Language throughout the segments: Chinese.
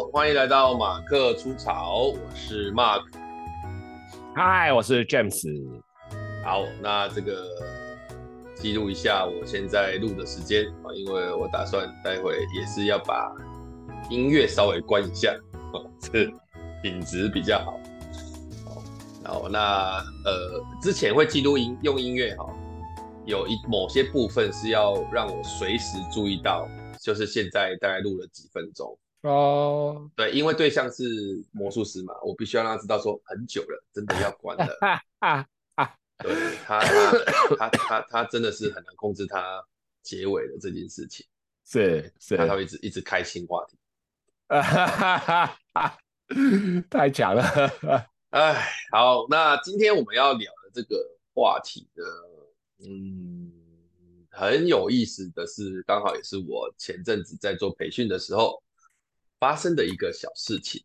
好，欢迎来到马克出草，我是 Mark。嗨，我是 James。好，那这个记录一下我现在录的时间啊，因为我打算待会也是要把音乐稍微关一下，这品质比较好。好，那呃，之前会记录音用音乐哈，有一某些部分是要让我随时注意到，就是现在大概录了几分钟。哦，oh. 对，因为对象是魔术师嘛，我必须要让他知道说很久了，真的要关了。对他，他，他，他，他真的是很难控制他结尾的这件事情。是是，他会一直一直开新话题。太强了。哎，好，那今天我们要聊的这个话题呢，嗯，很有意思的是，刚好也是我前阵子在做培训的时候。发生的一个小事情，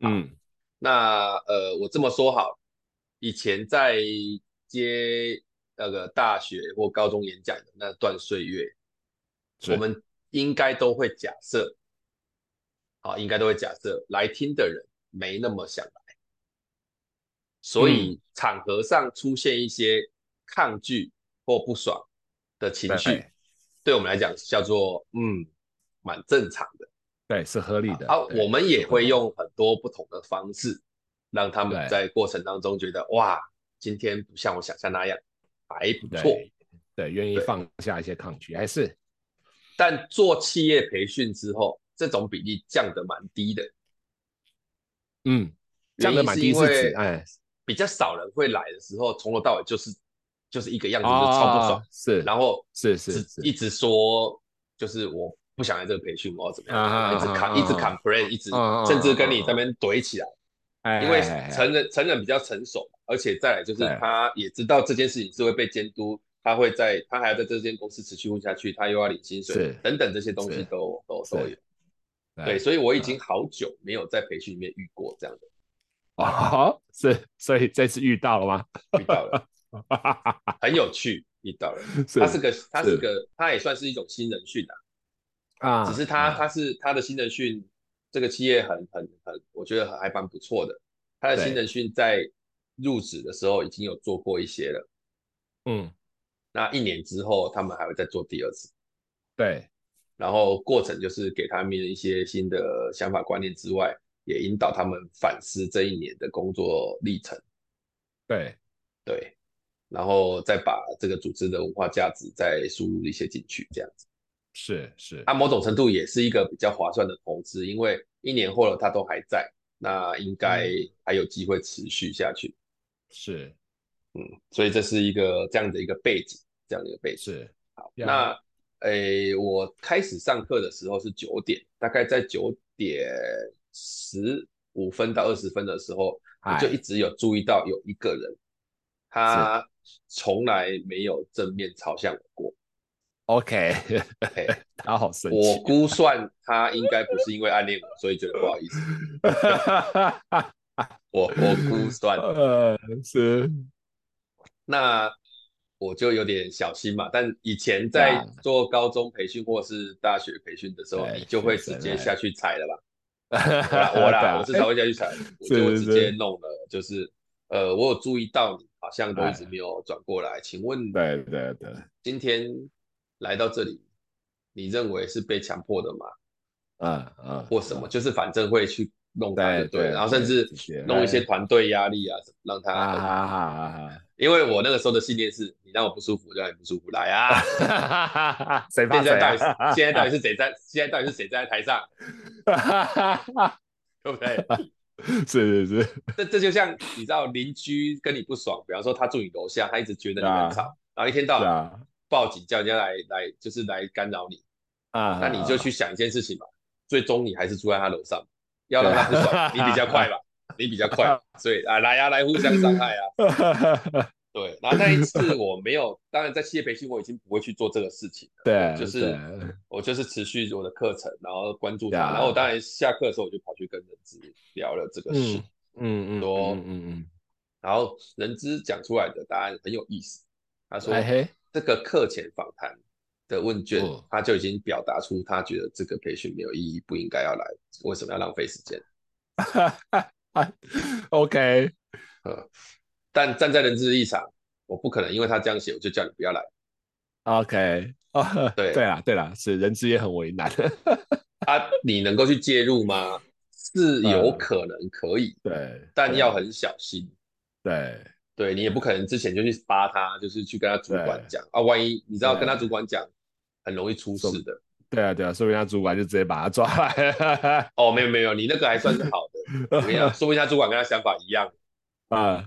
嗯，那呃，我这么说好，以前在接那个大学或高中演讲的那段岁月，我们应该都会假设，好，应该都会假设来听的人没那么想来，所以场合上出现一些抗拒或不爽的情绪，对，对我们来讲叫做嗯，蛮正常的。对，是合理的。啊，我们也会用很多不同的方式，让他们在过程当中觉得哇，今天不像我想象那样，还不错。对，愿意放下一些抗拒，还是。但做企业培训之后，这种比例降得蛮低的。嗯，降得蛮低是指，哎，比较少人会来的时候，从头到尾就是就是一个样子，就超不爽。是，然后是是一直说，就是我。不想来这个培训，我要怎么样？一直砍，一直 complain，一直甚至跟你这边怼起来。因为成人成人比较成熟，而且再来就是他也知道这件事情是会被监督，他会在他还要在这间公司持续混下去，他又要领薪水等等这些东西都都都有。对，所以我已经好久没有在培训里面遇过这样的。哦，是，所以这次遇到了吗？遇到了，很有趣，遇到了。他是个，他是个，他也算是一种新人训啊。啊，只是他他是他的新人训，这个企业很很很，我觉得还蛮不错的。他的新人训在入职的时候已经有做过一些了，嗯，那一年之后他们还会再做第二次，对，然后过程就是给他们一些新的想法观念之外，也引导他们反思这一年的工作历程，对。对，然后再把这个组织的文化价值再输入一些进去，这样子。是是，它某种程度也是一个比较划算的投资，因为一年后了它都还在，那应该还有机会持续下去。是，嗯，所以这是一个这样的一个背景，这样的一个背景。是，好，那诶，我开始上课的时候是九点，大概在九点十五分到二十分的时候，我就一直有注意到有一个人，他从来没有正面朝向我过。OK，他好。我估算他应该不是因为暗恋我，所以觉得不好意思。我我估算，呃，是。那我就有点小心嘛。但以前在做高中培训或是大学培训的时候，你就会直接下去踩了吧？我啦，我至少会下去踩，我就直接弄了。就是呃，我有注意到你好像都一直没有转过来，请问，对对对，今天。来到这里，你认为是被强迫的吗？嗯嗯，或什么，就是反正会去弄他，对对，然后甚至弄一些团队压力啊，什么让他啊啊啊！因为我那个时候的信念是，你让我不舒服，就让你不舒服来啊！谁怕谁？现在到底是 现在到底是谁在？现在到底是谁在台上？对不对？是是是，这这就像你知道，邻居跟你不爽，比方说他住你楼下，他一直觉得你很吵，然后一天到晚。报警叫人家来来，就是来干扰你啊！那你就去想一件事情吧，最终你还是住在他楼上，要让他不爽，你比较快吧？你比较快，所以啊，来啊，来互相伤害啊！对，然后那一次我没有，当然在企业培训我已经不会去做这个事情了，对，就是我就是持续我的课程，然后关注他，然后我当然下课的时候我就跑去跟人资聊了这个事，嗯嗯，说嗯嗯，然后人资讲出来的答案很有意思，他说。这个课前访谈的问卷，哦、他就已经表达出他觉得这个培训没有意义，不应该要来，为什么要浪费时间？OK，但站在人资的立场，我不可能因为他这样写，我就叫你不要来。OK，对对啦，对啦，是人资也很为难。啊，你能够去介入吗？是有可能可以，嗯、对，但要很小心。对，对你也不可能之前就去扒他，就是去跟他主管讲啊，万一你知道跟他主管讲，很容易出事的。对啊，对啊，说不定他主管就直接把他抓来。哦，没有没有，你那个还算是好的。怎么样，说不定他主管跟他想法一样。啊，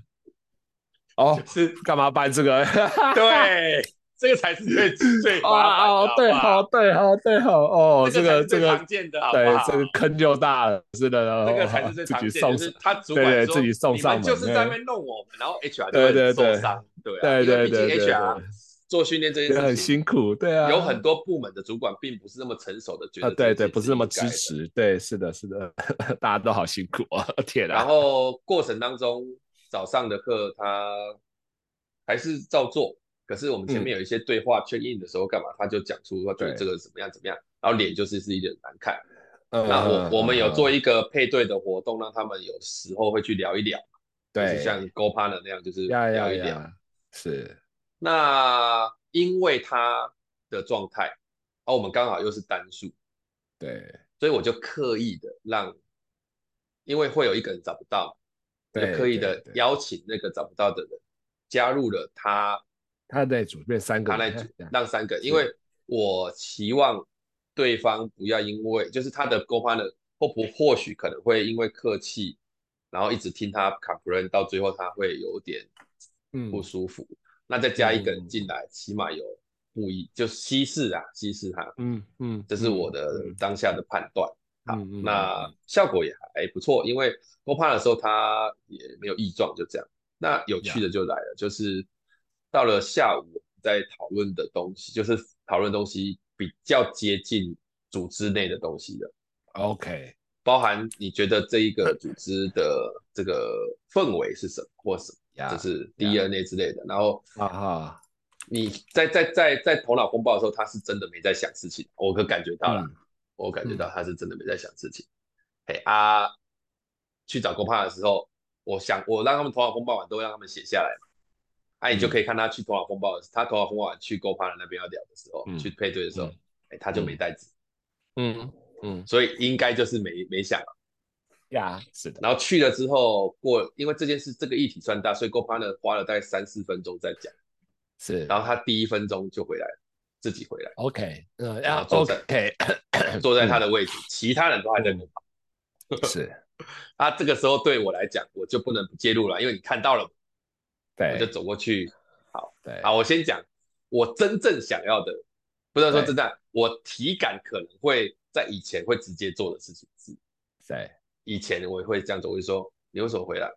哦，是干嘛办这个？对。这个才是最 最麻烦哦，对，好，对，好，对，好，哦，这个这个常见的，对，这个坑就大了，是的，这个才是最常见的，就是他主管说，自己送上门，就是在那边弄我们，然后 HR 就会受伤，对对对对，HR 做训练这件事情很辛苦，对啊，有很多部门的主管并不是那么成熟的，觉得对对，不是那么支持，对，是的，是的，大家都好辛苦啊，天啊，然后过程当中早上的课他还是照做。可是我们前面有一些对话 check in 的时候干嘛？他就讲出说觉得这个怎么样怎么样，然后脸就是是一点难看。那我我们有做一个配对的活动，让他们有时候会去聊一聊，对，像 Go Partner 那样，就是聊一聊。是。那因为他的状态，而我们刚好又是单数，对，所以我就刻意的让，因为会有一个人找不到，就刻意的邀请那个找不到的人加入了他。他在组变三个，他来组让三个，因为我期望对方不要因为就是他的 go partner 或不或许可能会因为客气，然后一直听他 complain 到最后他会有点不舒服。嗯、那再加一个人进来，嗯、起码有不一就稀释啊，稀释他。嗯嗯，这是我的当下的判断。好，那效果也还不错，因为 co-partner 的时候他也没有异状，就这样。那有趣的就来了，就是。到了下午，在讨论的东西就是讨论东西比较接近组织内的东西的。OK，包含你觉得这一个组织的这个氛围是什么，或什么，就是 DNA 之类的。然后啊哈，你在在在在头脑风暴的时候，他是真的没在想事情，我可感觉到了，我感觉到他是真的没在想事情。嘿啊，去找公派的时候，我想我让他们头脑风暴完都让他们写下来嘛。那、啊、你就可以看他去头脑风暴他头脑风暴去 GoPartner 那边要聊的时候，嗯、去配对的时候，哎、他就没带纸，嗯嗯，嗯所以应该就是没没想了，呀，是的。然后去了之后过，因为这件事这个议题算大，所以 GoPartner 花了大概三四分钟在讲，是。然后他第一分钟就回来了，自己回来，OK，嗯，然后坐在 OK，坐在他的位置，嗯、其他人都还在模仿，是。他 这个时候对我来讲，我就不能不介入了，因为你看到了。对，我就走过去。好，对，好，我先讲，我真正想要的，不能说真正，我体感可能会在以前会直接做的事情是，对，以前我会这样做，我会说，你为什么回来？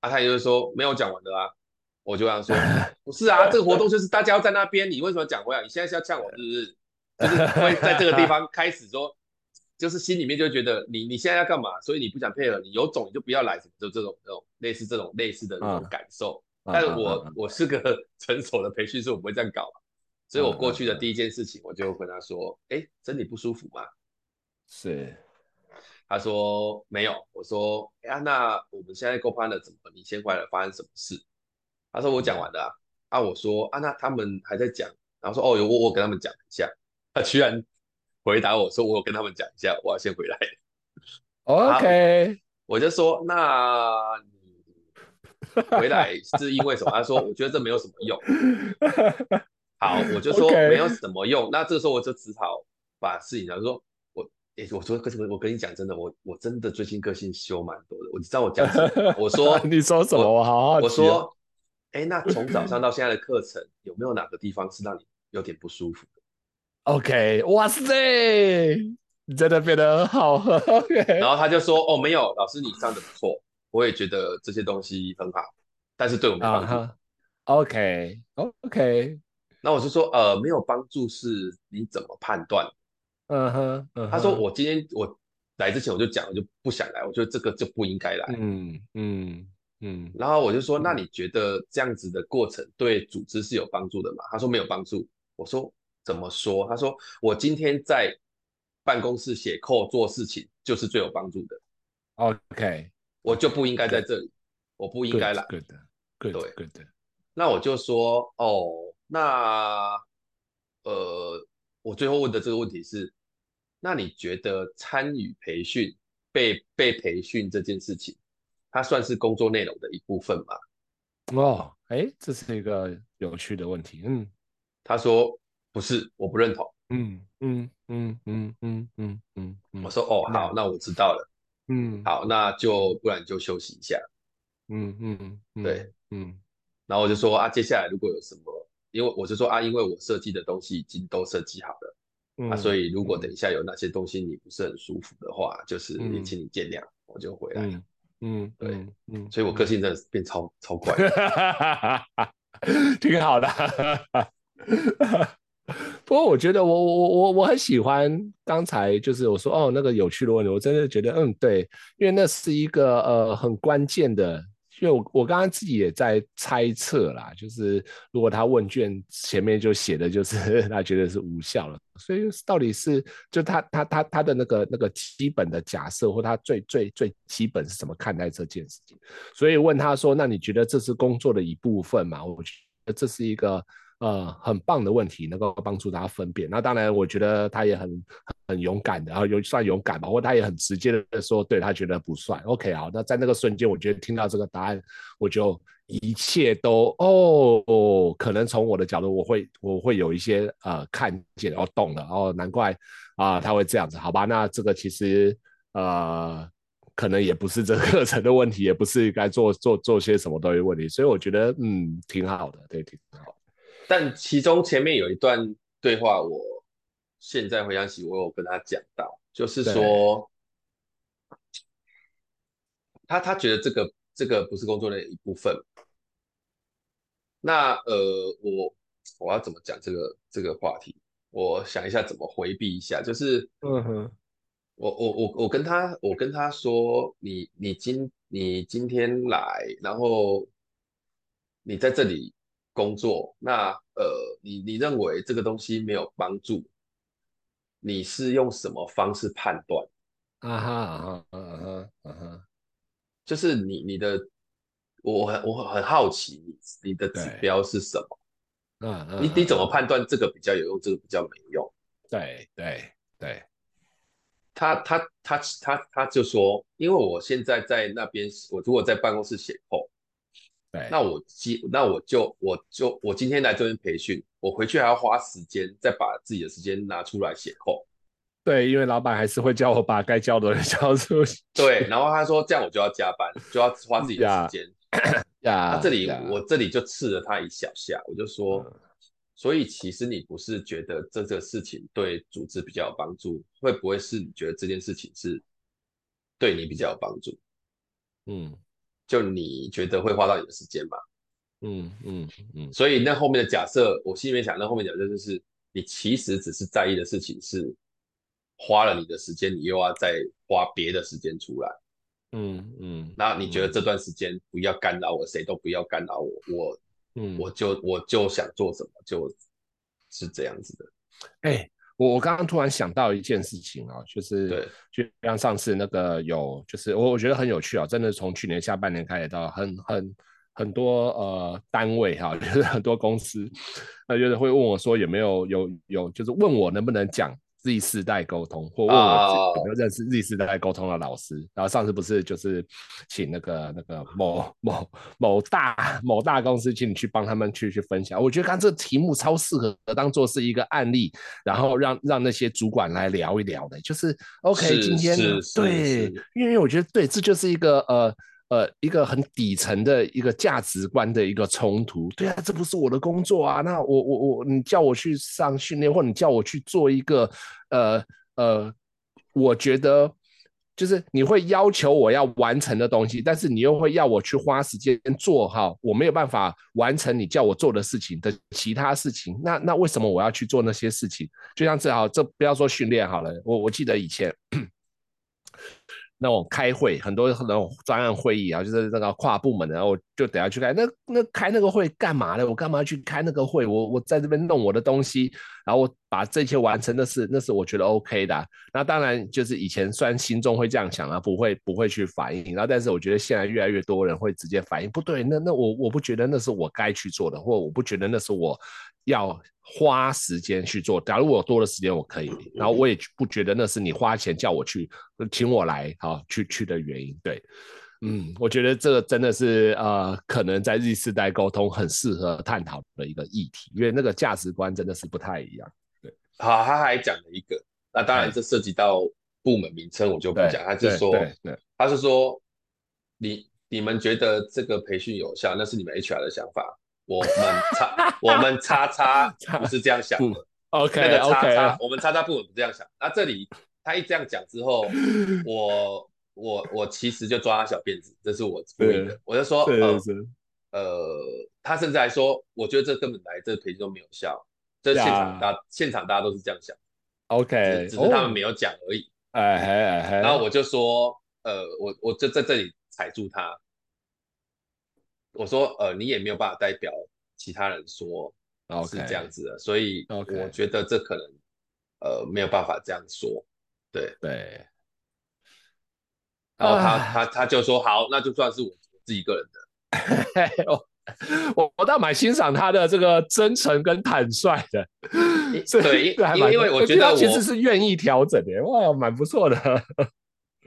啊，他也就是说没有讲完的啊，我就这样说，不是啊，这个活动就是大家要在那边，你为什么讲回来？你现在是要呛我是不是？就是会在这个地方开始说。就是心里面就觉得你你现在要干嘛，所以你不想配合，你有种你就不要来，就这种这种类似这种类似的那种感受。嗯、但是我、嗯、我是个 成熟的培训师，我不会这样搞，所以我过去的第一件事情，我就跟他说：“哎、嗯，身体不舒服吗？”是，他说没有。我说：“哎呀，那我们现在 GoPartner 怎么？你先回来发生什么事？”他说：“我讲完了啊。嗯”啊，我说：“啊，那他们还在讲。”然后说：“哦，有我我跟他们讲一下。”他居然。回答我说：“我有跟他们讲一下，我要先回来。” OK，我就说：“那你回来是因为什么？”他说：“我觉得这没有什么用。”好，我就说没有什么用。那这个时候我就只好把事情讲说：“我，哎，我说，可是我跟你讲真的，我我真的最近个性修蛮多的。我你知道我讲什么？我说 你说什么？我好好奇。我说，哎，那从早上到现在的课程，有没有哪个地方是让你有点不舒服？” OK，哇塞，你真的变得很好。OK，然后他就说：“哦，没有，老师你上的不错，我也觉得这些东西很好，但是对我没帮助。Uh ” huh. OK，OK，okay. 那我就说：“呃，没有帮助是你怎么判断？”嗯哼，他说：“我今天我来之前我就讲，我就不想来，我觉得这个就不应该来。”嗯嗯，嗯，然后我就说，那你觉得这样子的过程对组织是有帮助的吗？他说没有帮助。我说怎么说？他说我今天在办公室写扣做事情就是最有帮助的。OK，我就不应该在这里，Good. 我不应该来。对的，对的，对的。那我就说，哦，那呃，我最后问的这个问题是，那你觉得参与培训、被被培训这件事情，它算是工作内容的一部分吗？哦，哎，这是一个有趣的问题。嗯，他说不是，我不认同。嗯嗯嗯嗯嗯嗯嗯，我说哦，好，那我知道了。嗯，好，那就不然就休息一下。嗯嗯嗯，对，嗯。然后我就说啊，接下来如果有什么，因为我就说啊，因为我设计的东西已经都设计好了，嗯、啊，所以如果等一下有那些东西你不是很舒服的话，嗯、就是也请你见谅，嗯、我就回来了。嗯，对，嗯，嗯，所以我个性真的是变超、嗯、超怪 挺好的。不过我觉得我我我我很喜欢刚才就是我说哦那个有趣的问题，我真的觉得嗯对，因为那是一个呃很关键的。因为我我刚刚自己也在猜测啦，就是如果他问卷前面就写的就是 他觉得是无效了，所以到底是就他他他他的那个那个基本的假设或他最最最基本是怎么看待这件事情？所以问他说，那你觉得这是工作的一部分嘛？我觉得这是一个。呃，很棒的问题，能够帮助大家分辨。那当然，我觉得他也很很勇敢的，然后有算勇敢吧，或他也很直接的说，对他觉得不算。OK，好，那在那个瞬间，我觉得听到这个答案，我就一切都哦，哦，可能从我的角度，我会我会有一些呃看见，哦懂了，哦，难怪啊、他会这样子，好吧？那这个其实呃，可能也不是这课程的问题，也不是该做做做些什么东西问题，所以我觉得嗯，挺好的，对，挺好。但其中前面有一段对话，我现在回想起，我有跟他讲到，就是说，他他觉得这个这个不是工作的一部分。那呃，我我要怎么讲这个这个话题？我想一下怎么回避一下，就是，嗯哼，我我我我跟他我跟他说，你你今你今天来，然后你在这里。工作，那呃，你你认为这个东西没有帮助，你是用什么方式判断？啊哈啊哈啊哈啊哈，就是你你的，我很我很好奇你你的指标是什么？嗯嗯，你你怎么判断这个比较有用，这个比较没用？对对对，他他他他他就说，因为我现在在那边，我如果在办公室写后。那我今那我就我就我今天来这边培训，我回去还要花时间再把自己的时间拿出来写扣。对，因为老板还是会叫我把该交的人 交出去。对，然后他说这样我就要加班，就要花自己的时间。呀，那这里我这里就刺了他一小下，我就说，嗯、所以其实你不是觉得这个事情对组织比较有帮助，会不会是你觉得这件事情是对你比较有帮助？嗯。就你觉得会花到你的时间吗？嗯嗯嗯，所以那后面的假设，我心里面想，那后面假设就是你其实只是在意的事情是花了你的时间，你又要再花别的时间出来。嗯嗯，那你觉得这段时间不要干扰我，谁都不要干扰我，我嗯，我就我就想做什么，就是这样子的。哎、欸。我我刚刚突然想到一件事情啊，就是对，就像上次那个有，就是我我觉得很有趣啊，真的从去年下半年开始到很很很多呃单位哈，就是很多公司，那就是会问我说有没有有有，就是问我能不能讲。Z 世代沟通，或问我有没有认识 Z 世代沟通的老师。Oh. 然后上次不是就是请那个那个某某某大某大公司，请你去帮他们去去分享。我觉得刚这个题目超适合当做是一个案例，然后让让那些主管来聊一聊的。就是 OK，是今天对，因为我觉得对，这就是一个呃。呃，一个很底层的一个价值观的一个冲突，对啊，这不是我的工作啊，那我我我，你叫我去上训练，或者你叫我去做一个，呃呃，我觉得就是你会要求我要完成的东西，但是你又会要我去花时间做好，我没有办法完成你叫我做的事情的其他事情，那那为什么我要去做那些事情？就像这好，这不要说训练好了，我我记得以前。那种开会，很多那种专案会议啊，就是那个跨部门的，然后我就等下去开。那那开那个会干嘛呢？我干嘛去开那个会？我我在这边弄我的东西，然后我把这些完成的事，那是我觉得 OK 的。那当然就是以前虽然心中会这样想啊，不会不会去反应。然后但是我觉得现在越来越多人会直接反应，不对，那那我我不觉得那是我该去做的，或我不觉得那是我要。花时间去做，假如我多的时间，我可以。然后我也不觉得那是你花钱叫我去，请我来，啊去去的原因。对，嗯，我觉得这个真的是呃，可能在日世代沟通很适合探讨的一个议题，因为那个价值观真的是不太一样。对，好，他还讲了一个，那当然这涉及到部门名称，我就不讲。他是说，他是说，你你们觉得这个培训有效，那是你们 HR 的想法。我们叉 我们叉叉不是这样想的，OK，那个叉叉，okay. 我们叉叉不这样想。那这里他一这样讲之后，我我我其实就抓他小辫子，这是我故意的。我就说，呃呃，他甚至还说，我觉得这根本来这培训都没有效，这现场大现场大家都是这样想，OK，只是他们没有讲而已。哎哎哎，然后我就说，呃，我我就在这里踩住他。我说，呃，你也没有办法代表其他人说是这样子的.所以我觉得这可能.呃，没有办法这样说，对对。然后他他他就说，好，那就算是我自己个人的。我我倒蛮欣赏他的这个真诚跟坦率的，对，因为因为我觉得我其实是愿意调整的，哇，蛮不错的。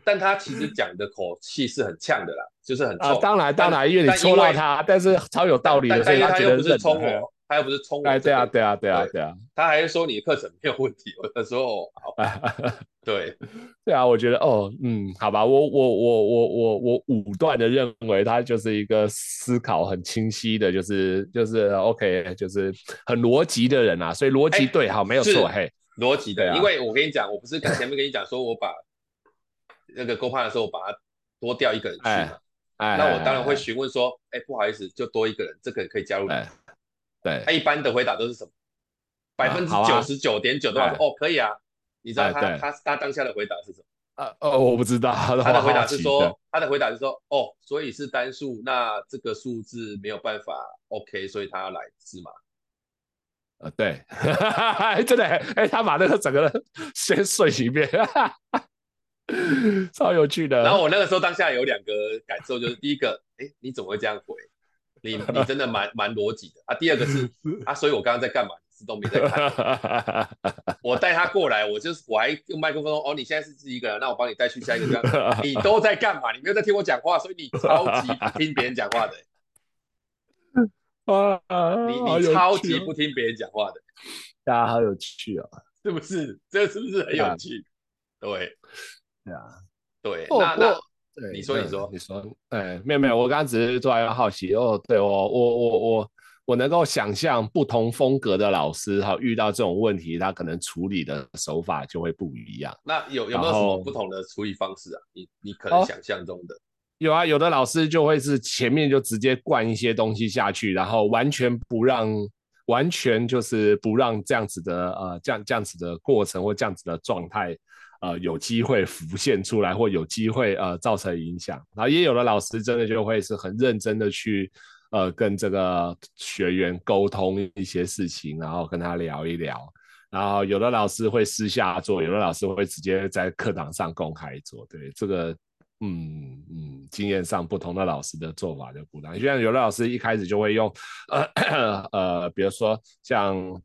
但他其实讲的口气是很呛的啦，就是很冲。啊、当然当然，因为你戳到他，但是超有道理的，所以他又不是冲我，他又不是冲我。哎，对啊，对啊，对啊，对啊。他还是说你的课程没有问题。我说哦，好吧。对，对啊，我觉得哦，嗯，好吧，我我我我我我武断的认为他就是一个思考很清晰的，就是就是 OK，就是很逻辑的人啊。所以逻辑对，好，没有错，嘿，逻辑的。因为我跟你讲，我不是前面跟你讲说我把。那个勾判的时候，我把它多调一个人去嘛，哎哎、那我当然会询问说，哎，不好意思，就多一个人，这个人可以加入你。对，他一般的回答都是什么？百分之九十九点九都说、啊、哦，可以啊。你知道他他他当下的回答是什么？呃哦，我不知道。他的回答是说，他的回答是说，哦，所以是单数，那这个数字没有办法 OK，所以他要来是吗？呃，对，真的，哎，他把那个整个人 先睡一遍。超有趣的。然后我那个时候当下有两个感受，就是第一个，哎，你怎么会这样回？你你真的蛮 蛮逻辑的啊。第二个是 啊，所以我刚刚在干嘛？你是都没在看。我带他过来，我就是我还用麦克风说，哦，你现在是自己一个人，那我帮你带去下一个地方。你都在干嘛？你没有在听我讲话，所以你超级不听别人讲话的。你你超级不听别人讲话的。大家好有趣啊，是不是？这是不是很有趣？对。对啊，对，那那你说你说你说，哎，没有没有，我刚刚只是做一个好奇哦。对我我我我我能够想象不同风格的老师哈，遇到这种问题，他可能处理的手法就会不一样。那有有没有什么不同的处理方式啊？你你可能想象中的？哦，有啊，有的老师就会是前面就直接灌一些东西下去，然后完全不让，完全就是不让这样子的呃这样这样子的过程或这样子的状态。呃，有机会浮现出来，或有机会呃造成影响，然后也有的老师真的就会是很认真的去呃跟这个学员沟通一些事情，然后跟他聊一聊，然后有的老师会私下做，有的老师会直接在课堂上公开做，对这个嗯嗯，经验上不同的老师的做法就不一样，就像有的老师一开始就会用呃 呃，比如说像。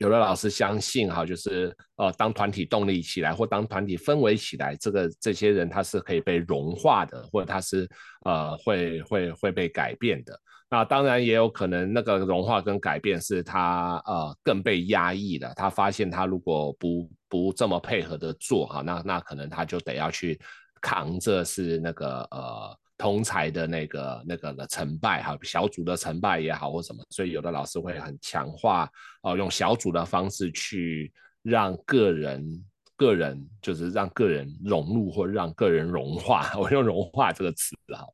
有的老师相信哈，就是呃，当团体动力起来，或当团体氛围起来，这个这些人他是可以被融化的，或者他是呃会会会被改变的。那当然也有可能那个融化跟改变是他呃更被压抑的。他发现他如果不不这么配合的做哈，那那可能他就得要去扛着是那个呃。同才的那个那个的成败哈，小组的成败也好或什么，所以有的老师会很强化哦、呃，用小组的方式去让个人个人就是让个人融入或让个人融化，我用融化这个词哈，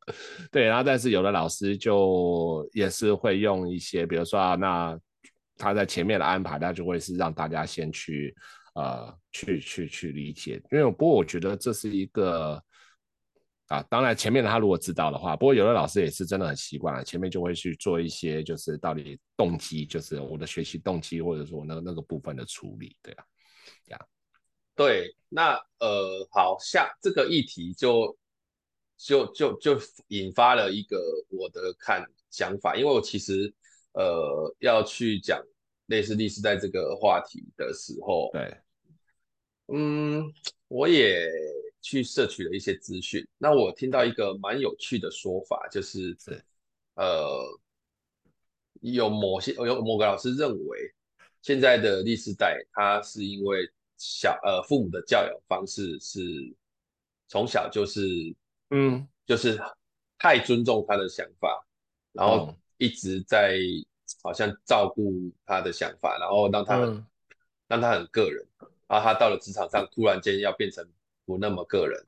对，然后但是有的老师就也是会用一些，比如说啊，那他在前面的安排，他就会是让大家先去呃去去去理解，因为不过我觉得这是一个。啊，当然前面他如果知道的话，不过有的老师也是真的很习惯了，前面就会去做一些就是到底动机，就是我的学习动机，或者说那那个部分的处理，对啊，这样。对，那呃，好像这个议题就就就就引发了一个我的看想法，因为我其实呃要去讲类似历史在这个话题的时候，对，嗯，我也。去摄取了一些资讯，那我听到一个蛮有趣的说法，就是，是呃，有某些有某个老师认为，现在的历世代，他是因为小呃父母的教养方式是从小就是嗯，就是太尊重他的想法，然后一直在好像照顾他的想法，然后让他、嗯、让他很个人，然后他到了职场上突然间要变成。不那么个人，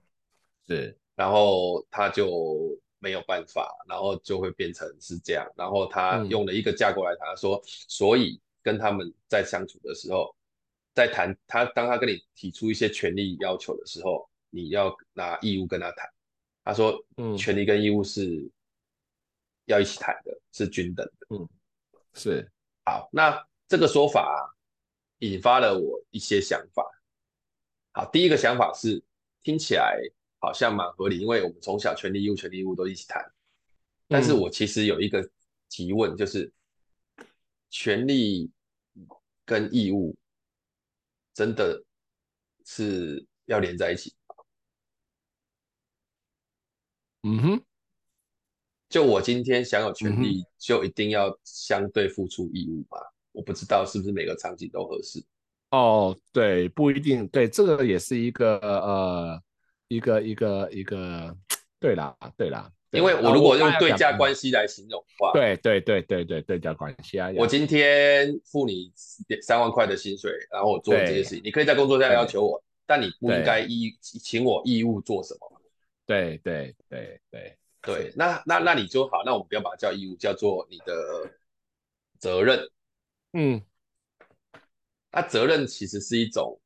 是，然后他就没有办法，然后就会变成是这样，然后他用了一个架构来谈，说，所以跟他们在相处的时候，在谈他当他跟你提出一些权利要求的时候，你要拿义务跟他谈。他说，嗯，权利跟义务是要一起谈的，是均等的，嗯，是。好，那这个说法引发了我一些想法。好，第一个想法是。听起来好像蛮合理，因为我们从小权利义务、权利义务都一起谈。但是我其实有一个提问，就是权利跟义务真的是要连在一起？嗯哼，就我今天享有权利，就一定要相对付出义务吗？我不知道是不是每个场景都合适。哦，对，不一定，对，这个也是一个呃，一个一个一个，对啦，对啦，因为我如果用对价关系来形容的话，对对对对对对价关系啊，我今天付你三万块的薪水，然后我做这些事情，你可以在工作上要求我，但你不应该义请我义务做什么？对对对对对，那那那你就好，那我们不要把它叫义务，叫做你的责任，嗯。那责任其实是一种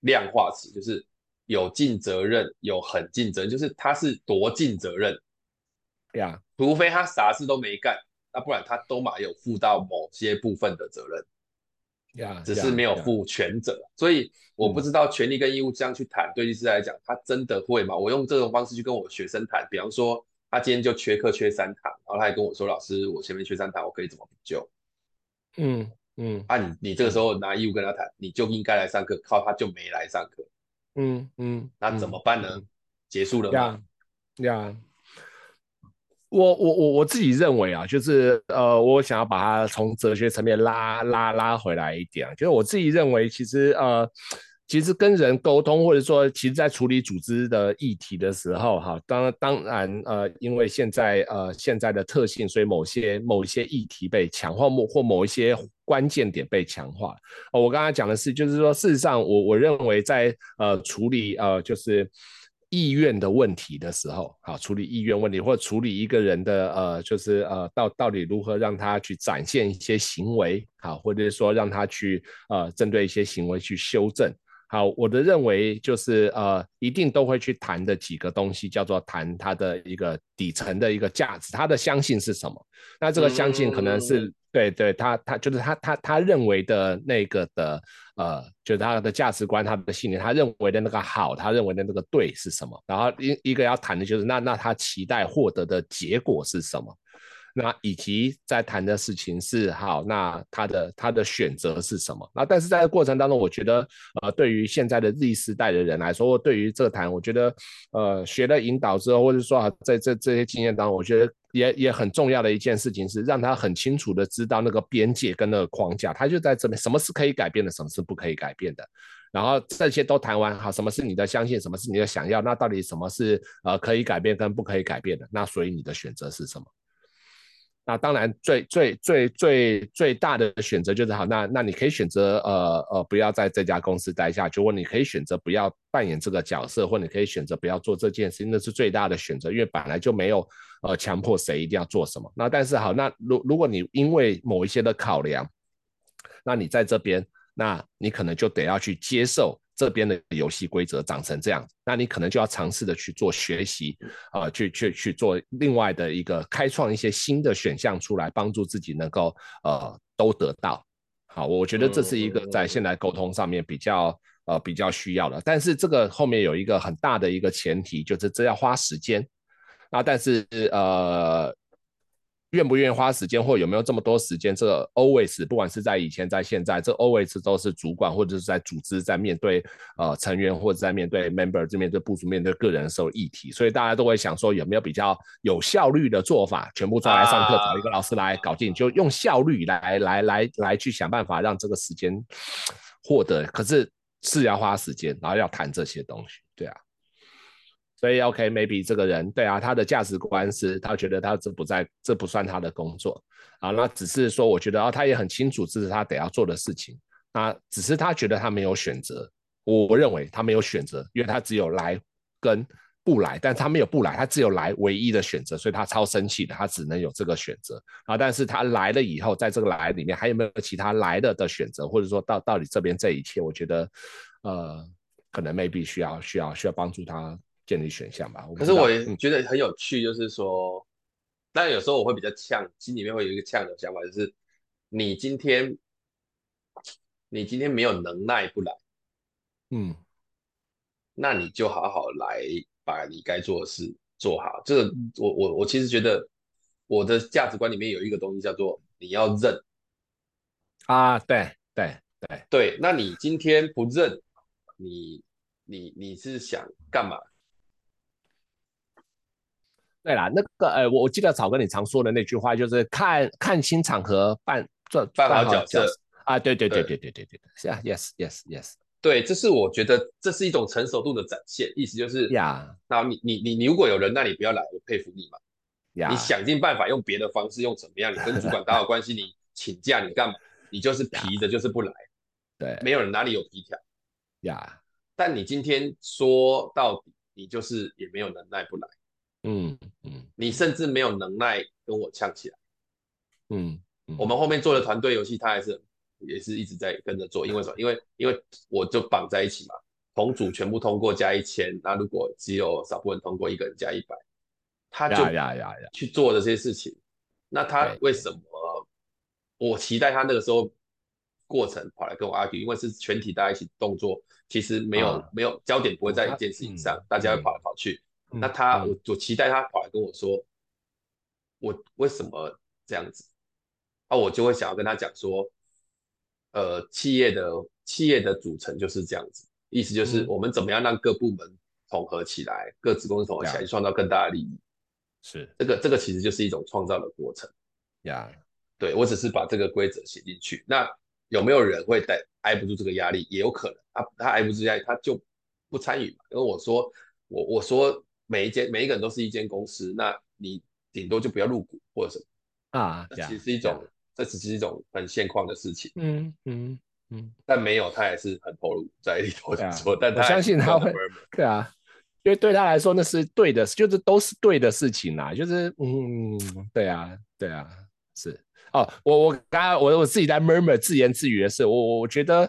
量化词，就是有尽责任，有很尽责任，就是他是多尽责任，对啊，除非他啥事都没干，那不然他都嘛有负到某些部分的责任，呀，只是没有负全责。所以我不知道权利跟义务这样去谈，对律师来讲，他真的会吗？我用这种方式去跟我学生谈，比方说他今天就缺课缺三堂，然后他还跟我说，老师，我前面缺三堂，我可以怎么补救？嗯。嗯，啊你，你你这个时候拿义务跟他谈，你就应该来上课，靠他就没来上课。嗯嗯，那怎么办呢？嗯、结束了吗？呀呀，我我我我自己认为啊，就是呃，我想要把它从哲学层面拉拉拉回来一点，就是我自己认为，其实呃。其实跟人沟通，或者说，其实在处理组织的议题的时候，哈，当当然，呃，因为现在呃现在的特性，所以某些某一些议题被强化，或或某一些关键点被强化。哦，我刚才讲的是，就是说，事实上我，我认为在呃处理呃就是意愿的问题的时候，好，处理意愿问题，或处理一个人的呃就是呃到到底如何让他去展现一些行为，好，或者是说让他去呃针对一些行为去修正。好，我的认为就是呃，一定都会去谈的几个东西，叫做谈他的一个底层的一个价值，他的相信是什么？那这个相信可能是、对对，他他就是他他他认为的那个的呃，就是他的价值观，他的信念，他认为的那个好，他认为的那个对是什么？然后一一个要谈的就是那那他期待获得的结果是什么？那以及在谈的事情是好，那他的他的选择是什么？那但是在这过程当中，我觉得呃，对于现在的 Z 时代的人来说，对于这谈，我觉得呃，学了引导之后，或者说啊，在这这些经验当中，我觉得也也很重要的一件事情是，让他很清楚的知道那个边界跟那个框架，他就在这边，什么是可以改变的，什么是不可以改变的。然后这些都谈完，好，什么是你的相信，什么是你的想要，那到底什么是呃可以改变跟不可以改变的？那所以你的选择是什么？那当然最，最最最最大的选择就是好，那那你可以选择呃呃不要在这家公司待下去，或你可以选择不要扮演这个角色，或你可以选择不要做这件事，那是最大的选择，因为本来就没有呃强迫谁一定要做什么。那但是好，那如如果你因为某一些的考量，那你在这边，那你可能就得要去接受这边的游戏规则长成这样，那你可能就要尝试的去做学习啊、呃，去去去做另外的一个开创一些新的选项出来，帮助自己能够呃都得到。好，我觉得这是一个在现在沟通上面比较呃比较需要的，但是这个后面有一个很大的一个前提，就是这要花时间。那但是呃。愿不愿意花时间，或有没有这么多时间？这个 always 不管是在以前，在现在，这 always 都是主管或者是在组织在面对呃成员或者在面对 member 这面对部署面对个人的时候议题，所以大家都会想说有没有比较有效率的做法？全部抓来上课，啊、找一个老师来搞定，就用效率来来来来去想办法让这个时间 获得。可是是要花时间，然后要谈这些东西，对啊。所以，OK，maybe、这个人，对啊，他的价值观是，他觉得他这不在，这不算他的工作啊。那只是说，我觉得啊，他也很清楚这是他得要做的事情。那只是他觉得他没有选择。我认为他没有选择，因为他只有来跟不来，但他没有不来，他只有来唯一的选择，所以他超生气的，他只能有这个选择啊。但是他来了以后，在这个来里面还有没有其他来了的选择，或者说到到底这边这一切，我觉得呃，可能 maybe 需要需要需要帮助他。建立选项吧。可是我也觉得很有趣，就是说，但、嗯、有时候我会比较呛，心里面会有一个呛的想法，就是你今天，你今天没有能耐不来，嗯，那你就好好来把你该做的事做好。这个，我我我其实觉得我的价值观里面有一个东西叫做你要认啊，对对对对，那你今天不认，你你你是想干嘛？对啦，那个呃，我我记得草哥你常说的那句话，就是看看清场合办做办好角色啊，对对对对。对对对，是啊，yes yes yes，对，这是我觉得这是一种成熟度的展现，意思就是呀，那你你你你如果有人，那你不要来，我佩服你嘛，呀，你想尽办法用别的方式，用怎么样，你跟主管打好关系，你请假你干嘛，你就是皮的，就是不来，对，没有人哪里有皮条，呀，但你今天说到底，你就是也没有能耐不来。嗯嗯，你甚至没有能耐跟我呛起来。嗯，嗯，我们后面做的团队游戏，他还是也是一直在跟着做，因为什么？因为因为我就绑在一起嘛，同组全部通过加一千，那如果只有少部分通过，一个人加一百，他就呀呀呀去做这些事情。那他为什么？我期待他那个时候过程跑来跟我 argue，因为是全体大家一起动作，其实没有、啊、没有焦点不会在一件事情上，嗯、大家会跑来跑去。那他，我我期待他跑来跟我说，我为什么这样子？啊，我就会想要跟他讲说，呃，企业的企业的组成就是这样子，意思就是我们怎么样让各部门统合起来，各子公司统合起来，创造更大的利益。是这个这个其实就是一种创造的过程。呀，对，我只是把这个规则写进去。那有没有人会带挨不住这个压力？也有可能，他他挨不住压力，他就不参与嘛。因为我说我我说。每一间每一个人都是一间公司，那你顶多就不要入股或者什么啊，这其实是一种，这只是一种很现况的事情。嗯嗯嗯，但没有，他也是很投入在里头做。啊、但他我相信他会，对啊，因为对他来说那是对的，就是都是对的事情啦。就是嗯，对啊，对啊，是哦。我我刚刚我我自己在 murmur 自言自语的是，我我觉得。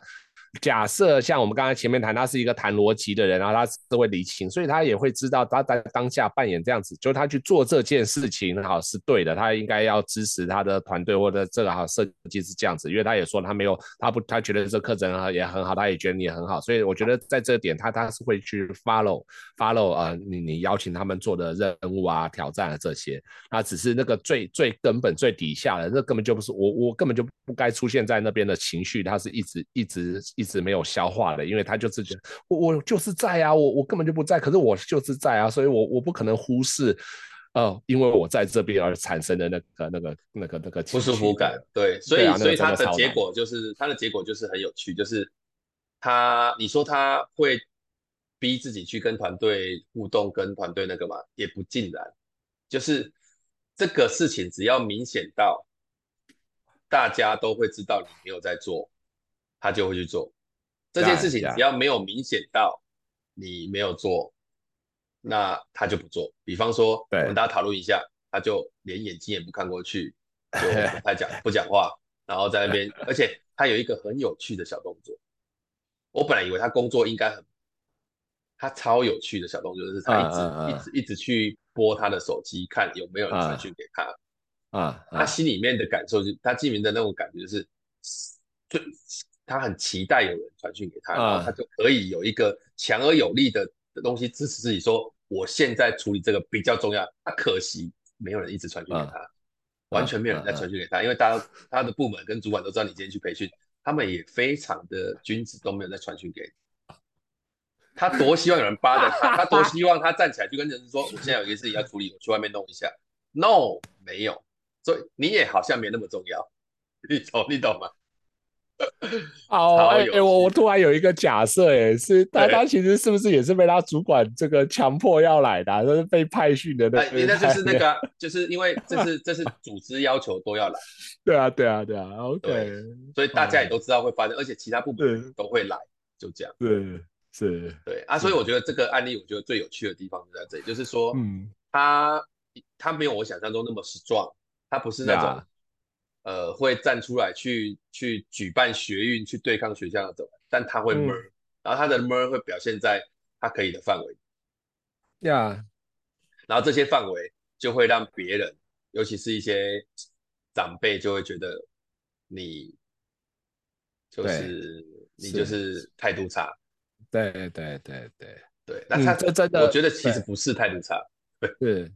假设像我们刚才前面谈，他是一个谈逻辑的人，然后他是会理清，所以他也会知道他在当下扮演这样子，就是他去做这件事情好是对的，他应该要支持他的团队或者这个好设计是这样子，因为他也说他没有他不他觉得这课程也很好，他也觉得你也很好，所以我觉得在这点他他是会去 follow follow、呃，你你邀请他们做的任务啊、挑战啊这些，那只是那个最最根本最底下的，那根本就不是我我根本就不该出现在那边的情绪，他是一直一直。一直没有消化的，因为他就是觉得我我就是在啊，我我根本就不在，可是我就是在啊，所以我我不可能忽视，呃，因为我在这边而产生的那个那个那个那个不舒服感，对，所以、啊、所以他的结果就是他的结果就是很有趣，就是他你说他会逼自己去跟团队互动，跟团队那个嘛，也不尽然，就是这个事情只要明显到大家都会知道你没有在做。他就会去做这件事情，只要没有明显到你没有做，那他就不做。比方说，我们大家讨论一下，他就连眼睛也不看过去，就 不太讲不讲话，然后在那边，而且他有一个很有趣的小动作，我本来以为他工作应该很，他超有趣的小动作就是他一直、uh, uh, uh. 一直一直去拨他的手机看有没有人传讯给他啊，uh, uh, uh. 他心里面的感受就他心里面的那种感觉就是，就他很期待有人传讯给他，uh. 然后他就可以有一个强而有力的的东西支持自己说，我现在处理这个比较重要，他可惜没有人一直传讯给他。Uh. 完全没有人在传讯给他，因为大家他的部门跟主管都知道你今天去培训，他们也非常的君子，都没有在传讯给你。他多希望有人扒着他，他多希望他站起来就跟人事说：“我现在有一个事情要处理，我去外面弄一下。” No，没有，所以你也好像没那么重要，你懂你懂吗？哦，哎、欸，我我突然有一个假设，哎，是他他其实是不是也是被他主管这个强迫要来的、啊，就是被派训的那？那就是那个，就是因为这是这是组织要求都要来。对啊，对啊，对啊，OK。所以大家也都知道会发生，而且其他部门都会来，就这样。对，是，对啊，所以我觉得这个案例，我觉得最有趣的地方就在这里，就是说，嗯，他他没有我想象中那么 strong，他不是那种。呃，会站出来去去举办学运，去对抗学校的走，但他会嗯、然后他的 mer 会表现在他可以的范围，呀、yeah.，然后这些范围就会让别人，尤其是一些长辈，就会觉得你就是你就是态度差，对对对对对对，那他这真的，我觉得其实不是态度差，对。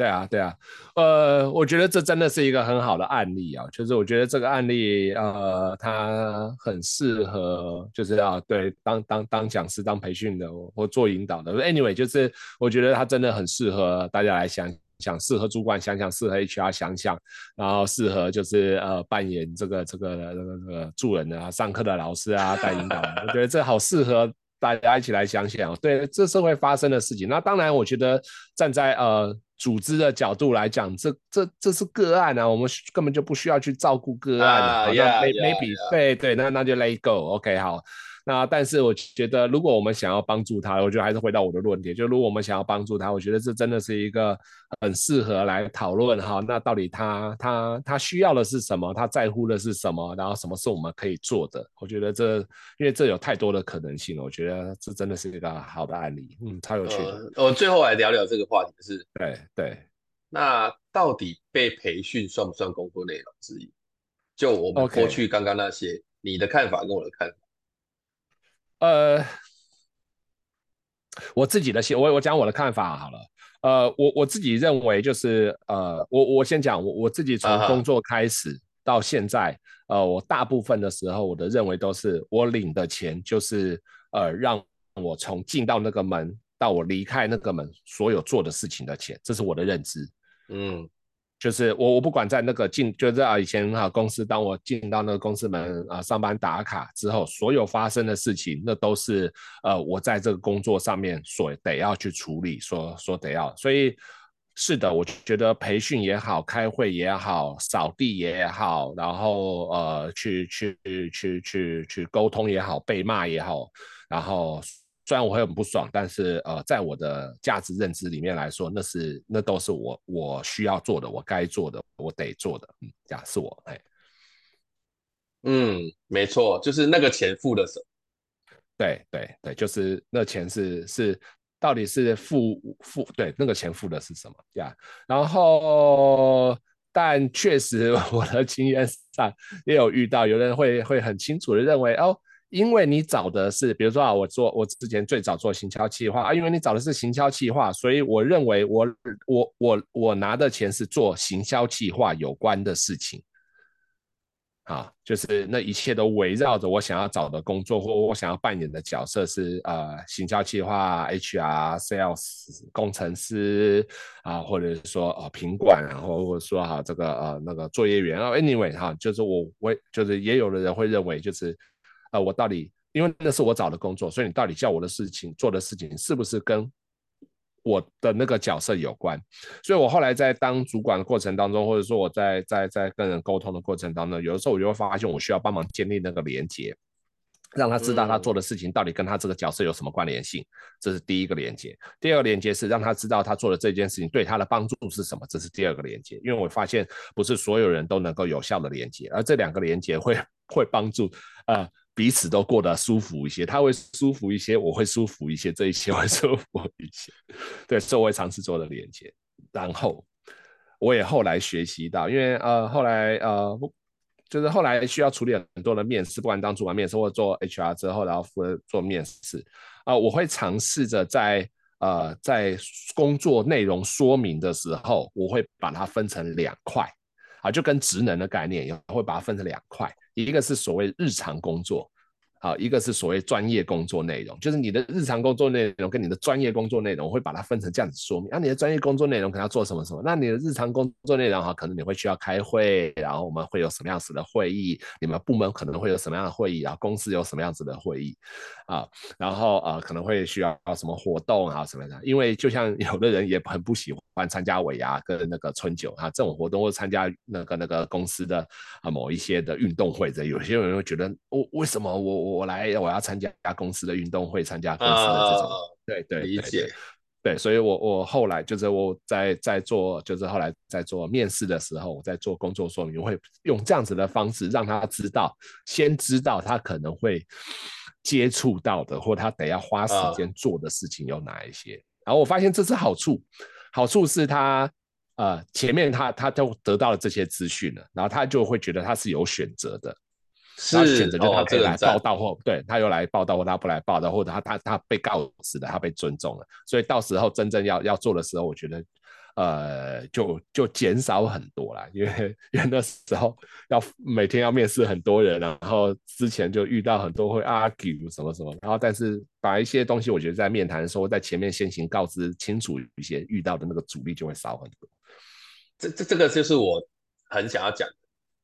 对啊，对啊，呃，我觉得这真的是一个很好的案例啊，就是我觉得这个案例，呃，它很适合，就是要对当当当讲师、当培训的或做引导的。Anyway，就是我觉得它真的很适合大家来想想，适合主管想想，适合 HR 想想，然后适合就是呃扮演这个这个这个这个助人的啊，上课的老师啊，带引导，我觉得这好适合。大家一起来想想，对这社会发生的事情。那当然，我觉得站在呃组织的角度来讲，这这这是个案啊，我们根本就不需要去照顾个案。啊，maybe 对对，那那就 let it go，OK，好。那但是我觉得，如果我们想要帮助他，我觉得还是回到我的论点，就如果我们想要帮助他，我觉得这真的是一个很适合来讨论哈。那到底他他他需要的是什么？他在乎的是什么？然后什么是我们可以做的？我觉得这因为这有太多的可能性了。我觉得这真的是一个好的案例，嗯，超有趣的。呃，我最后来聊聊这个话题是，对对。那到底被培训算不算工作内容之一？就我们过去刚刚那些，okay. 你的看法跟我的看法。呃，我自己的我我讲我的看法好了。呃，我我自己认为就是呃，我我先讲我我自己从工作开始到现在，uh -huh. 呃，我大部分的时候我的认为都是我领的钱就是呃，让我从进到那个门到我离开那个门所有做的事情的钱，这是我的认知。嗯。就是我，我不管在那个进，就是啊，以前哈公司，当我进到那个公司门啊上班打卡之后，所有发生的事情，那都是呃我在这个工作上面所得要去处理，所所得要。所以是的，我觉得培训也好，开会也好，扫地也好，然后呃去去去去去沟通也好，被骂也好，然后。虽然我会很不爽，但是呃，在我的价值认知里面来说，那是那都是我我需要做的，我该做的，我得做的。嗯，这样是我哎，嗯，没错，就是那个钱付的时候，对对对，就是那钱是是到底是付付对那个钱付的是什么呀？然后，但确实 我的经验上也有遇到，有人会会很清楚的认为哦。因为你找的是，比如说啊，我做我之前最早做行销企划啊，因为你找的是行销企划，所以我认为我我我我拿的钱是做行销企划有关的事情，啊，就是那一切都围绕着我想要找的工作或我想要扮演的角色是呃行销企划、HR、Sales、工程师啊，或者是说呃品管，然后或者说哈、啊、这个呃那个作业员啊，Anyway 哈、啊，就是我我就是也有的人会认为就是。呃，我到底因为那是我找的工作，所以你到底叫我的事情做的事情是不是跟我的那个角色有关？所以我后来在当主管的过程当中，或者说我在在在跟人沟通的过程当中，有的时候我就会发现我需要帮忙建立那个连接，让他知道他做的事情到底跟他这个角色有什么关联性，这是第一个连接。第二个连接是让他知道他做的这件事情对他的帮助是什么，这是第二个连接。因为我发现不是所有人都能够有效的连接，而这两个连接会会帮助呃。彼此都过得舒服一些，他会舒服一些，我会舒服一些，这一切 会舒服一些。对，所以我会尝试做的连接。然后我也后来学习到，因为呃后来呃就是后来需要处理很多的面试，不管当主管面试或者做 HR 之后，然后负责做面试啊、我会尝试着在呃在工作内容说明的时候，我会把它分成两块啊，就跟职能的概念一样，会把它分成两块。一个是所谓日常工作，好，一个是所谓专业工作内容，就是你的日常工作内容跟你的专业工作内容，我会把它分成这样子说明。那、啊、你的专业工作内容可能要做什么什么？那你的日常工作内容哈，可能你会需要开会，然后我们会有什么样子的会议？你们部门可能会有什么样的会议？然后公司有什么样子的会议？啊，然后呃可能会需要什么活动啊什么的？因为就像有的人也很不喜欢欢。参加尾牙跟那个春酒啊这种活动，或参加那个那个公司的啊某一些的运动会，的有些人会觉得，我、哦、为什么我我来我要参加公司的运动会，参加公司的这种，呃、对对理解，对，所以我我后来就是我在在做，就是后来在做面试的时候，我在做工作说明，我会用这样子的方式让他知道，先知道他可能会接触到的，或他得要花时间做的事情有哪一些，呃、然后我发现这是好处。好处是他，呃，前面他他都得到了这些资讯了，然后他就会觉得他是有选择的，是选择就他可以来报道或、哦、对他又来报道或他不来报道，或者他他他被告知的，他被尊重了，所以到时候真正要要做的时候，我觉得。呃，就就减少很多啦，因为因为那时候要每天要面试很多人，然后之前就遇到很多会 argue 什么什么，然后但是把一些东西，我觉得在面谈的时候，在前面先行告知清楚一些，遇到的那个阻力就会少很多。这这这个就是我很想要讲的，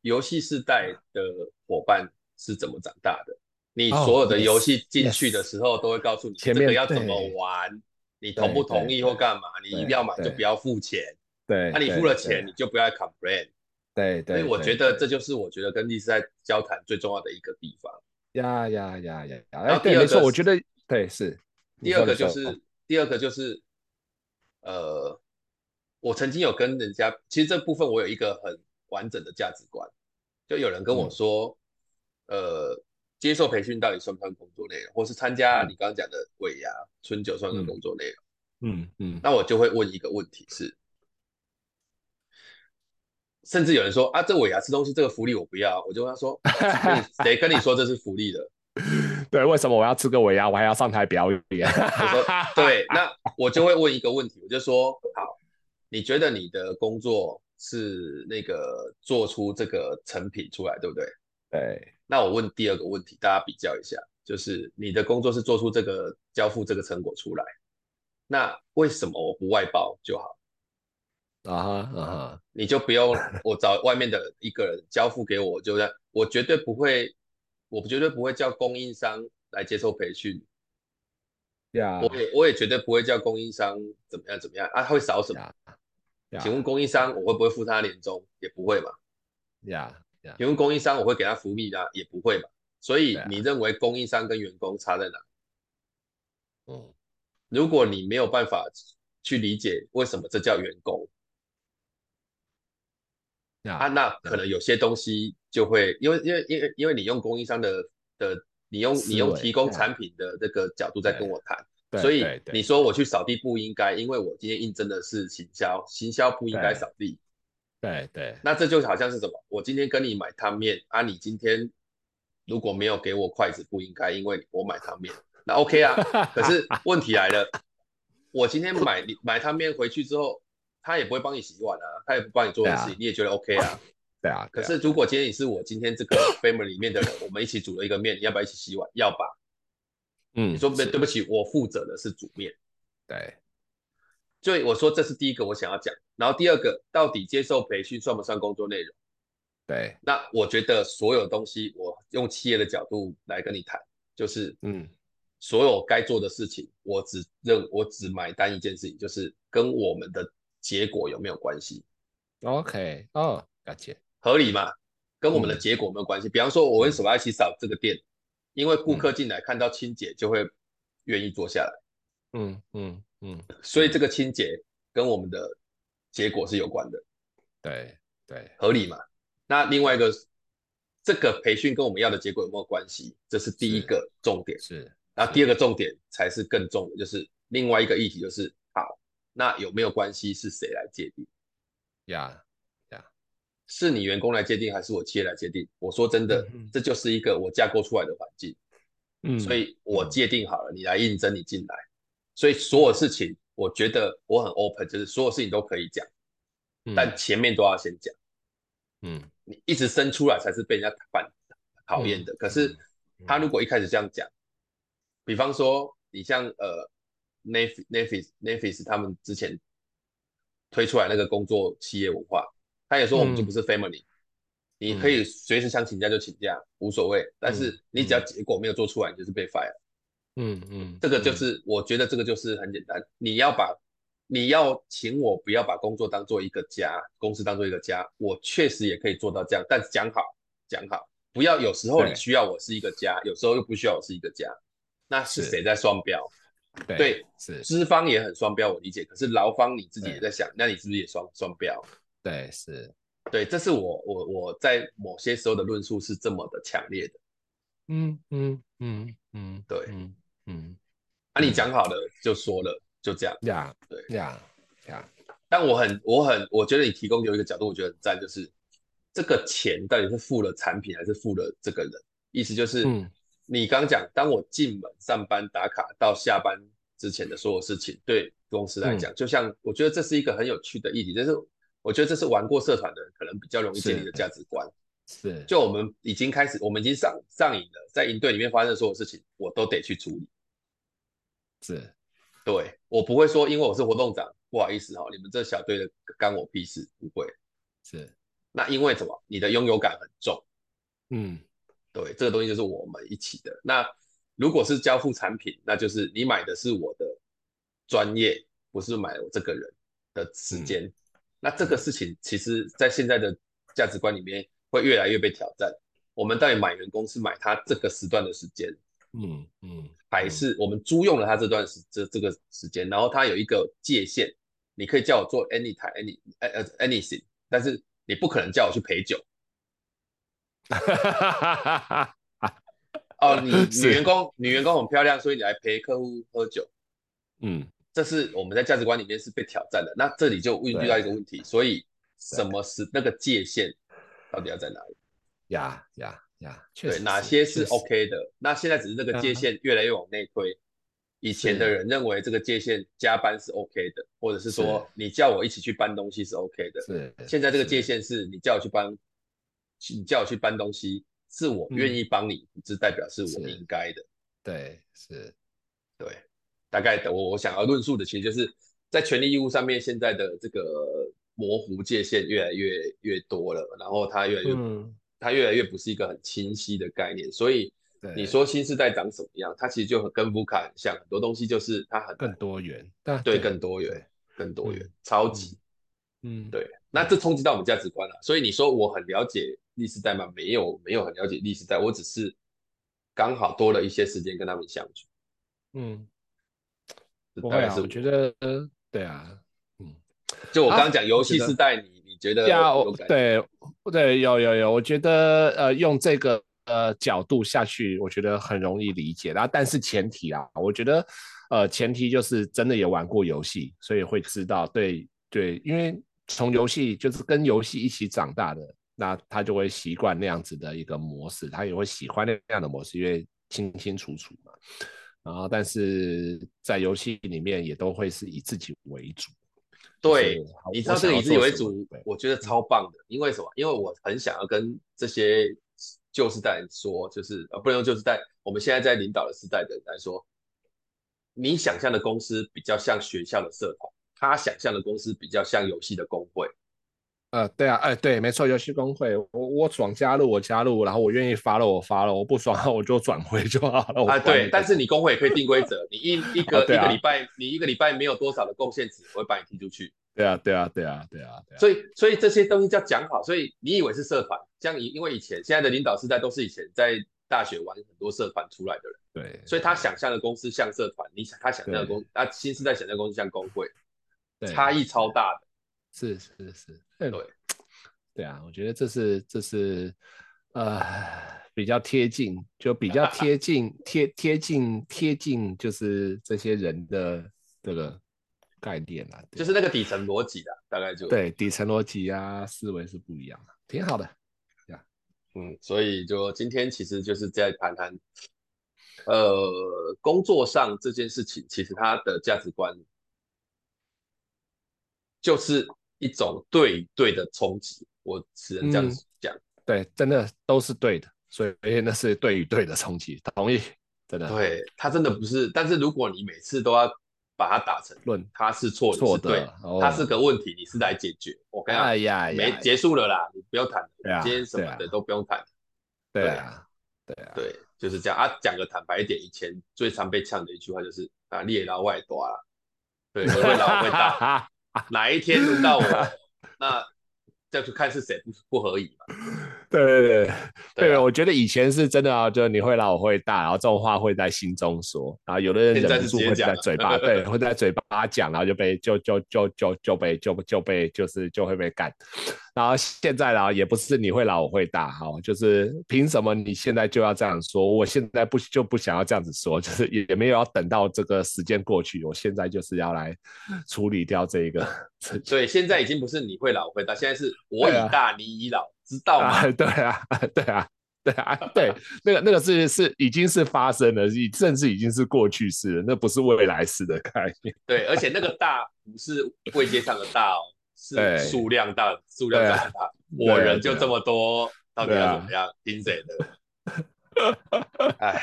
游戏世代的伙伴是怎么长大的？你所有的游戏进去的时候，都会告诉你前面要怎么玩。你同不同意或干嘛？你一定要买就不要付钱。对，那你付了钱，你就不要 complain。对对。所以我觉得这就是我觉得跟律师在交谈最重要的一个地方。呀呀呀呀！然后第二个，我觉得对是。第二个就是第二个就是，呃，我曾经有跟人家，其实这部分我有一个很完整的价值观，就有人跟我说，呃。接受培训到底算不算工作内容，或是参加你刚刚讲的尾牙、春酒算不算工作内容？嗯嗯，那我就会问一个问题是，甚至有人说啊，这尾牙吃东西这个福利我不要，我就跟他说，谁跟你说这是福利的？对，为什么我要吃个尾牙，我还要上台表演？我说 对，那我就会问一个问题，我就说好，你觉得你的工作是那个做出这个成品出来，对不对？对。那我问第二个问题，大家比较一下，就是你的工作是做出这个交付这个成果出来，那为什么我不外包就好？啊哈啊哈，你就不用我找外面的一个人交付给我，就这样，我绝对不会，我绝对不会叫供应商来接受培训。我也我也绝对不会叫供应商怎么样怎么样啊，他会少什么？Yeah. Yeah. 请问供应商我会不会付他年终？也不会嘛。呀。Yeah. 请问供应商我会给他福利啊？也不会嘛。所以你认为供应商跟员工差在哪？嗯，如果你没有办法去理解为什么这叫员工，啊，那可能有些东西就会因为因为因为因为你用供应商的的你用你用提供产品的这个角度在跟我谈，所以你说我去扫地不应该，因为我今天应征的是行销，行销不应该扫地。对对，那这就好像是什么？我今天跟你买汤面啊，你今天如果没有给我筷子，不应该，因为我买汤面，那 OK 啊。可是 问题来了，我今天买你买汤面回去之后，他也不会帮你洗碗啊，他也不帮你做的事情，啊、你也觉得 OK 啊？对啊。可是如果今天你是我今天这个 family 里面的人，我们一起煮了一个面，你要不要一起洗碗？要吧？嗯，你说对对不起，我负责的是煮面。对。所以我说这是第一个我想要讲，然后第二个到底接受培训算不算工作内容？对，那我觉得所有东西我用企业的角度来跟你谈，就是嗯，所有该做的事情，我只认我只买单一件事情，就是跟我们的结果有没有关系？OK，哦，感谢，合理嘛？跟我们的结果有没有关系？嗯、比方说，我为什么要一起扫这个店？因为顾客进来看到清洁就会愿意坐下来。嗯嗯。嗯嗯，所以这个清洁跟我们的结果是有关的，对对，合理嘛？那另外一个这个培训跟我们要的结果有没有关系？这是第一个重点。是，是然后第二个重点才是更重的，就是另外一个议题，就是好，那有没有关系？是谁来界定？呀呀，是你员工来界定，还是我企业来界定？我说真的，嗯、这就是一个我架构出来的环境。嗯，所以我界定好了，你来应征，你进来。所以所有事情，我觉得我很 open，就是所有事情都可以讲，嗯、但前面都要先讲。嗯，你一直生出来才是被人家反讨厌的。嗯、可是他如果一开始这样讲，比方说你像呃 Netflix Netflix 他们之前推出来那个工作企业文化，他也说我们就不是 family，、嗯、你可以随时想请假就请假，无所谓。但是你只要结果没有做出来，你就是被 fire。嗯嗯，这个就是我觉得这个就是很简单，你要把。你要请我不要把工作当做一个家，公司当做一个家，我确实也可以做到这样。但是讲好讲好，不要有时候你需要我是一个家，有时候又不需要我是一个家，那是谁在双标？对，对是资方也很双标，我理解。可是劳方你自己也在想，那你是不是也双双标？对，是，对，这是我我我在某些时候的论述是这么的强烈的。嗯嗯嗯嗯，对，嗯嗯，那你讲好了就说了。就这样，呀，对，呀，呀。但我很，我很，我觉得你提供给我一个角度，我觉得很赞，就是这个钱到底是付了产品，还是付了这个人？意思就是，嗯，你刚讲，当我进门上班打卡到下班之前的所有事情，对公司来讲，嗯、就像我觉得这是一个很有趣的议题，就是我觉得这是玩过社团的人可能比较容易建立的价值观。是，是就我们已经开始，我们已经上上瘾了，在营队里面发生的所有事情，我都得去处理。是。对，我不会说，因为我是活动长，不好意思哈，你们这小队的干我屁事，不会。是，那因为什么？你的拥有感很重。嗯，对，这个东西就是我们一起的。那如果是交付产品，那就是你买的是我的专业，不是买我这个人的时间。嗯、那这个事情，其实在现在的价值观里面，会越来越被挑战。我们到底买员工是买他这个时段的时间？嗯嗯，还是我们租用了他这段时这这个时间，然后他有一个界限，你可以叫我做 anytime any 呃呃 anything，但是你不可能叫我去陪酒。哦，你女员工女员工很漂亮，所以你来陪客户喝酒。嗯，这是我们在价值观里面是被挑战的。那这里就遇到一个问题，所以什么是那个界限到底要在哪里？呀呀。呀，对，哪些是 OK 的？那现在只是这个界限越来越往内推。以前的人认为这个界限加班是 OK 的，或者是说你叫我一起去搬东西是 OK 的。是，现在这个界限是你叫我去搬，你叫我去搬东西，是我愿意帮你，这代表是我应该的。对，是，对，大概的。我我想要论述的，其实就是在权利义务上面，现在的这个模糊界限越来越越多了，然后它越来越。它越来越不是一个很清晰的概念，所以你说新世代长什么样，它其实就很跟 VUCA 很像，很多东西就是它很更多元，对，对更多元，更多元，超级，嗯，对，那这冲击到我们价值观了。所以你说我很了解历史代吗？没有，没有很了解历史代，我只是刚好多了一些时间跟他们相处。嗯，不会啊，我觉得，对啊，嗯，就我刚刚讲游戏世代，你。觉得要对对有有有，我觉得呃用这个呃角度下去，我觉得很容易理解。然后但是前提啊，我觉得呃前提就是真的也玩过游戏，所以会知道对对，因为从游戏就是跟游戏一起长大的，那他就会习惯那样子的一个模式，他也会喜欢那样的模式，因为清清楚楚嘛。然后但是在游戏里面也都会是以自己为主。对，你知道这个以自己为主，我觉得超棒的。因为什么？因为我很想要跟这些旧时代人说，就是呃，不能用旧时代，我们现在在领导的时代的人来说，你想象的公司比较像学校的社团，他想象的公司比较像游戏的工会。呃，对啊，哎，对，没错，游戏公会，我我爽加入我加入，然后我愿意发了我发了，我不爽 我就转回就好了。啊，对，但是你工会也可以定规则，你一 一个、啊、一个礼拜，你一个礼拜没有多少的贡献值，我会把你踢出去。对啊，对啊，对啊，对啊，对啊。所以所以这些东西叫讲好，所以你以为是社团，像以因为以前现在的领导世代都是以前在大学玩很多社团出来的人，对，所以他想象的公司像社团，你想他想象的公，啊，新世代想象的公司像工会，差异超大的。是是是，对。对啊，我觉得这是这是呃，比较贴近，就比较贴 近贴贴近贴近，就是这些人的这个概念啦，就是那个底层逻辑的，大概就对底层逻辑啊，思维是不一样的，挺好的。嗯，所以就今天其实就是在谈谈，呃，工作上这件事情，其实它的价值观就是一种对对的冲击，我只能这样子讲。嗯，对，真的都是对的，所以那是对与对的冲击，同意，真的。对，他真的不是，但是如果你每次都要。把它打成论，他是错，错的，他是个问题，你是来解决。我跟你讲，哎呀，没结束了啦，你不要谈了，今天什么的都不用谈。对啊，对啊，对，就是这样啊。讲个坦白一点，以前最常被呛的一句话就是啊，猎老外多啊，对，会老会大，哪一天轮到我，那这就看是谁不不合理嘛。对对对对，我觉得以前是真的啊，就是你会老我会大，然后这种话会在心中说，然后有的人忍不住会在嘴巴，对，会在嘴巴讲，然后就被就就就就就被就就被就是就会被干。然后现在呢，也不是你会老我会大，哈，就是凭什么你现在就要这样说？我现在不就不想要这样子说，就是也没有要等到这个时间过去，我现在就是要来处理掉这一个。所以，现在已经不是你会老我会大，现在是我已大，你已老。知道吗？啊对啊，对啊，对啊，对，那个那个是是已经是发生了，已甚至已经是过去式了，那不是未来式的概念。对，而且那个大不是位阶上的大哦，是数量大，数量大。我人就这么多，到底要怎么样？听谁的？哎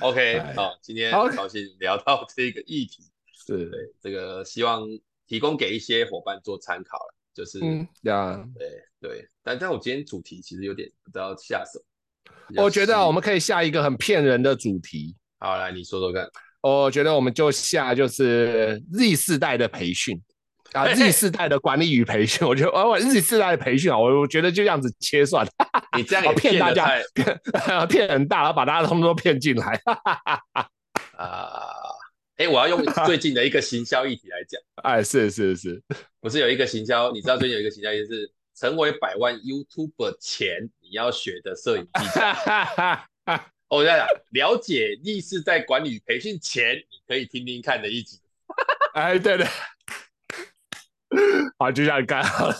，OK，好，今天很高兴聊到这个议题，是对这个希望提供给一些伙伴做参考了。就是，嗯，呀，对对，但但我今天主题其实有点不知道下手。我觉得我们可以下一个很骗人的主题。好，来你说说看。我觉得我们就下就是 Z 世代的培训啊，Z 世代的管理与培训。我觉得哦，Z 世代的培训啊，我我觉得就这样子切算。你这样也骗大家，骗 骗很大，然后把大家通通都骗进来。啊。哎、欸，我要用最近的一个行销议题来讲。哎，是是是，不是有一个行销？你知道最近有一个行销就是成为百万 YouTuber 前你要学的摄影技巧。我在讲了解逆势在管理培训前，你可以听听看的一集。哎，对对。好，就这样干好了。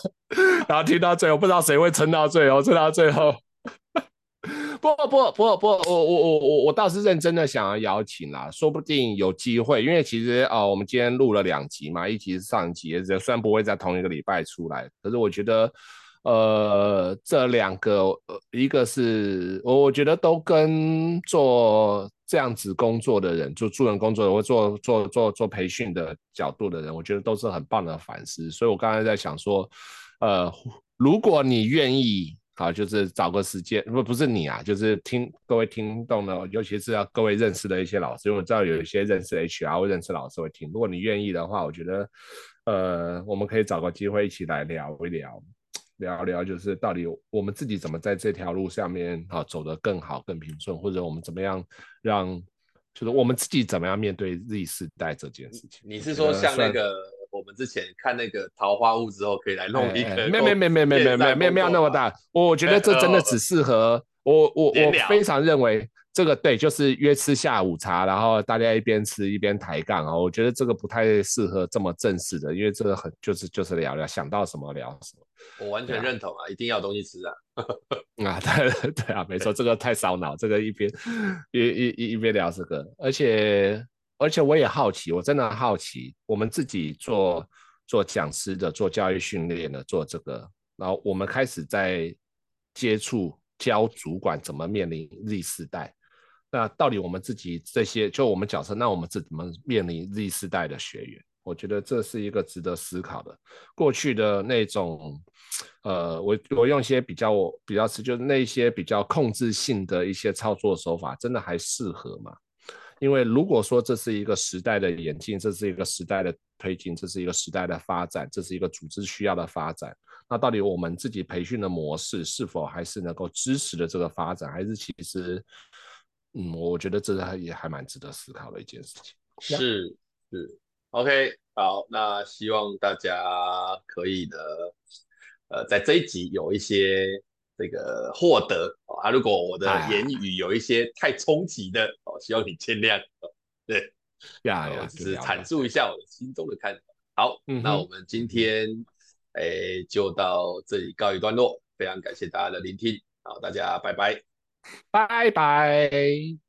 然后听到最后，不知道谁会撑到最后，撑到最后。不不不不，我我我我我倒是认真的想要邀请啦，说不定有机会，因为其实啊、我们今天录了两集嘛，一集是上一集，虽然不会在同一个礼拜出来，可是我觉得，呃，这两个，一个是我我觉得都跟做这样子工作的人，做助人工作的或做做做做培训的角度的人，我觉得都是很棒的反思，所以我刚才在想说，呃，如果你愿意。好，就是找个时间，不不是你啊，就是听各位听众呢，尤其是要各位认识的一些老师，因为我知道有一些认识 HR 或认识老师会听。如果你愿意的话，我觉得，呃，我们可以找个机会一起来聊一聊，聊聊就是到底我们自己怎么在这条路上面啊走得更好、更平顺，或者我们怎么样让，就是我们自己怎么样面对 Z 世代这件事情。你是说像那个？我们之前看那个桃花坞之后，可以来弄一个，没没没没没没没没没有那么大。我觉得这真的只适合我我我非常认为这个对，就是约吃下午茶，然后大家一边吃一边抬杠啊。我觉得这个不太适合这么正式的，因为这个很就是就是聊聊，想到什么聊什么。我完全认同啊，一定要有东西吃啊。啊，对对啊，没错，这个太烧脑，这个一边一一一一边聊这个，而且。而且我也好奇，我真的好奇，我们自己做做讲师的、做教育训练的、做这个，然后我们开始在接触教主管怎么面临 Z 世代。那到底我们自己这些，就我们角色，那我们怎么面临 Z 世代的学员？我觉得这是一个值得思考的。过去的那种，呃，我我用一些比较比较是，就是那些比较控制性的一些操作手法，真的还适合吗？因为如果说这是一个时代的演进，这是一个时代的推进，这是一个时代的发展，这是一个组织需要的发展，那到底我们自己培训的模式是否还是能够支持的这个发展，还是其实，嗯，我觉得这还也还蛮值得思考的一件事情。是是，OK，好，那希望大家可以的，呃，在这一集有一些这个获得啊。如果我的言语有一些太冲击的哦，希望你见谅。对，呀呀，只是阐述一下我心中的看法。好，那我们今天诶就到这里告一段落，非常感谢大家的聆听，好，大家拜拜，拜拜。